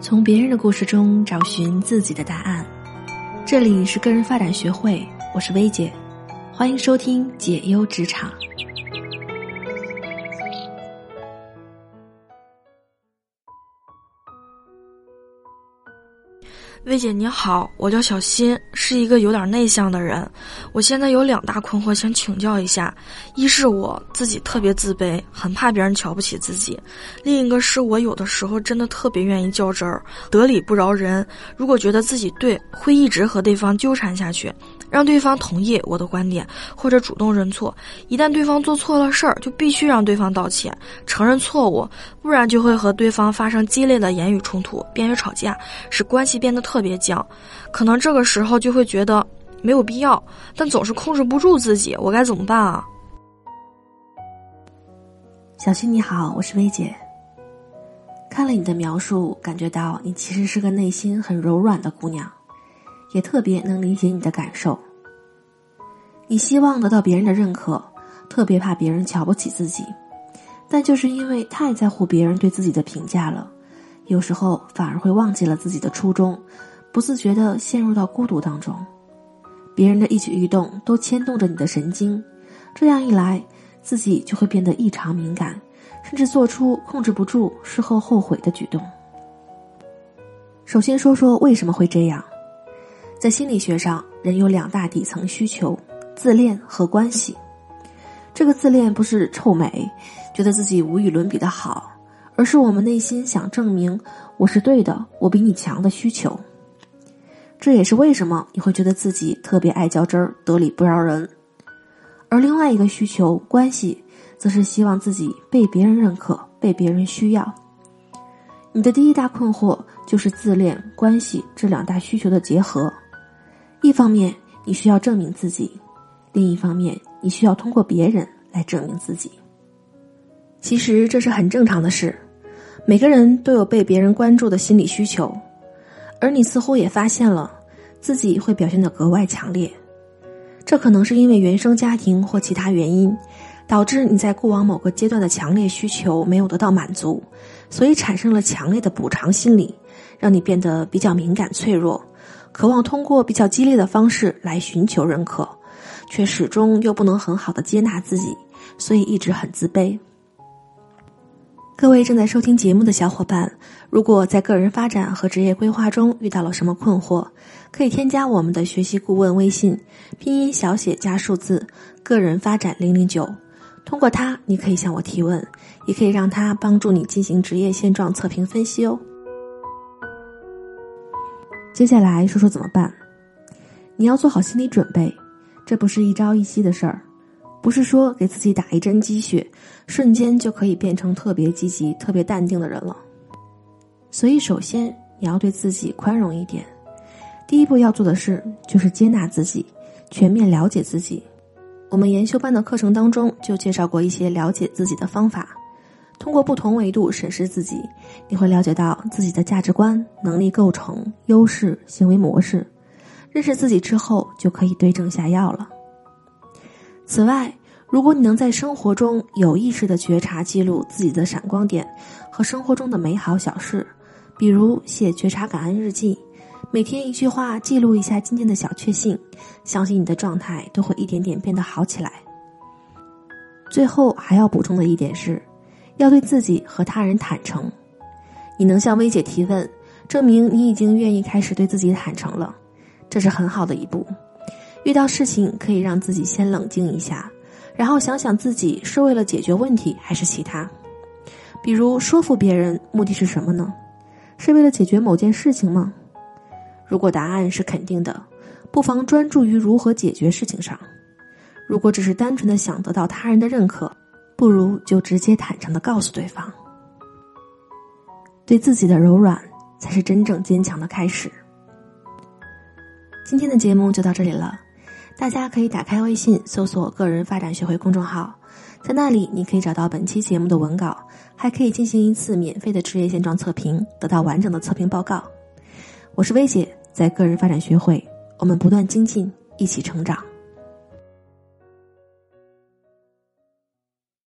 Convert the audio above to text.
从别人的故事中找寻自己的答案。这里是个人发展学会，我是薇姐，欢迎收听解忧职场。薇姐你好，我叫小新，是一个有点内向的人。我现在有两大困惑想请教一下：一是我自己特别自卑，很怕别人瞧不起自己；另一个是我有的时候真的特别愿意较真儿，得理不饶人。如果觉得自己对，会一直和对方纠缠下去。让对方同意我的观点，或者主动认错。一旦对方做错了事儿，就必须让对方道歉、承认错误，不然就会和对方发生激烈的言语冲突，便于吵架，使关系变得特别僵。可能这个时候就会觉得没有必要，但总是控制不住自己，我该怎么办啊？小新你好，我是薇姐。看了你的描述，感觉到你其实是个内心很柔软的姑娘。也特别能理解你的感受。你希望得到别人的认可，特别怕别人瞧不起自己，但就是因为太在乎别人对自己的评价了，有时候反而会忘记了自己的初衷，不自觉的陷入到孤独当中。别人的一举一动都牵动着你的神经，这样一来，自己就会变得异常敏感，甚至做出控制不住、事后后悔的举动。首先说说为什么会这样。在心理学上，人有两大底层需求：自恋和关系。这个自恋不是臭美，觉得自己无与伦比的好，而是我们内心想证明我是对的，我比你强的需求。这也是为什么你会觉得自己特别爱较真儿、得理不饶人。而另外一个需求关系，则是希望自己被别人认可、被别人需要。你的第一大困惑就是自恋、关系这两大需求的结合。一方面你需要证明自己，另一方面你需要通过别人来证明自己。其实这是很正常的事，每个人都有被别人关注的心理需求，而你似乎也发现了自己会表现得格外强烈。这可能是因为原生家庭或其他原因，导致你在过往某个阶段的强烈需求没有得到满足，所以产生了强烈的补偿心理，让你变得比较敏感脆弱。渴望通过比较激烈的方式来寻求认可，却始终又不能很好的接纳自己，所以一直很自卑。各位正在收听节目的小伙伴，如果在个人发展和职业规划中遇到了什么困惑，可以添加我们的学习顾问微信，拼音小写加数字，个人发展零零九。通过它，你可以向我提问，也可以让他帮助你进行职业现状测评分析哦。接下来说说怎么办？你要做好心理准备，这不是一朝一夕的事儿，不是说给自己打一针鸡血，瞬间就可以变成特别积极、特别淡定的人了。所以，首先你要对自己宽容一点。第一步要做的事就是接纳自己，全面了解自己。我们研修班的课程当中就介绍过一些了解自己的方法。通过不同维度审视自己，你会了解到自己的价值观、能力构成、优势、行为模式。认识自己之后，就可以对症下药了。此外，如果你能在生活中有意识的觉察、记录自己的闪光点和生活中的美好小事，比如写觉察感恩日记，每天一句话记录一下今天的小确幸，相信你的状态都会一点点变得好起来。最后还要补充的一点是。要对自己和他人坦诚，你能向薇姐提问，证明你已经愿意开始对自己坦诚了，这是很好的一步。遇到事情可以让自己先冷静一下，然后想想自己是为了解决问题还是其他。比如说服别人，目的是什么呢？是为了解决某件事情吗？如果答案是肯定的，不妨专注于如何解决事情上。如果只是单纯的想得到他人的认可。不如就直接坦诚的告诉对方，对自己的柔软才是真正坚强的开始。今天的节目就到这里了，大家可以打开微信搜索“个人发展学会”公众号，在那里你可以找到本期节目的文稿，还可以进行一次免费的职业现状测评，得到完整的测评报告。我是薇姐，在个人发展学会，我们不断精进，一起成长。